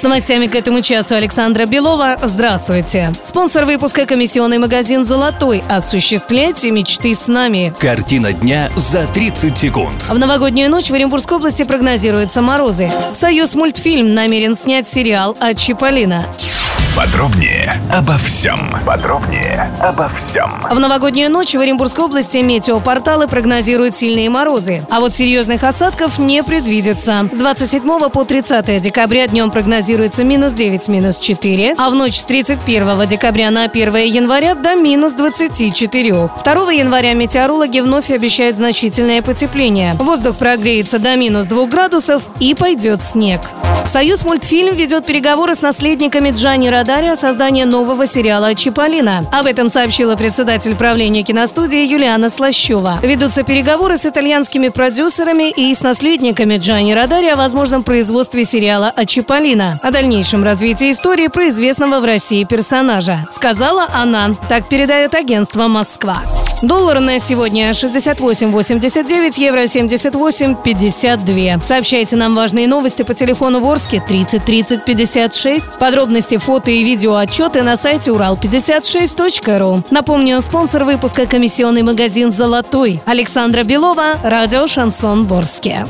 С новостями к этому часу Александра Белова. Здравствуйте. Спонсор выпуска комиссионный магазин «Золотой». Осуществляйте мечты с нами. Картина дня за 30 секунд. В новогоднюю ночь в Оренбургской области прогнозируются морозы. Союз мультфильм намерен снять сериал от Чиполлино. Подробнее обо всем. Подробнее обо всем. В новогоднюю ночь в Оренбургской области метеопорталы прогнозируют сильные морозы. А вот серьезных осадков не предвидится. С 27 по 30 декабря днем прогнозируется минус 9, минус 4, а в ночь с 31 декабря на 1 января до минус 24. 2 января метеорологи вновь обещают значительное потепление. Воздух прогреется до минус 2 градусов и пойдет снег. Союз мультфильм ведет переговоры с наследниками Джани Радари о создании нового сериала «Чиполлино». Об этом сообщила председатель правления киностудии Юлиана Слащева. Ведутся переговоры с итальянскими продюсерами и с наследниками Джани Радари о возможном производстве сериала о Чиполлино, о дальнейшем развитии истории про известного в России персонажа. Сказала она. Так передает агентство «Москва». Доллар на сегодня 68,89, евро 78,52. Сообщайте нам важные новости по телефону Ворске 30 30 56. Подробности, фото и видео отчеты на сайте урал56.ру. Напомню, спонсор выпуска комиссионный магазин «Золотой». Александра Белова, радио «Шансон Ворске».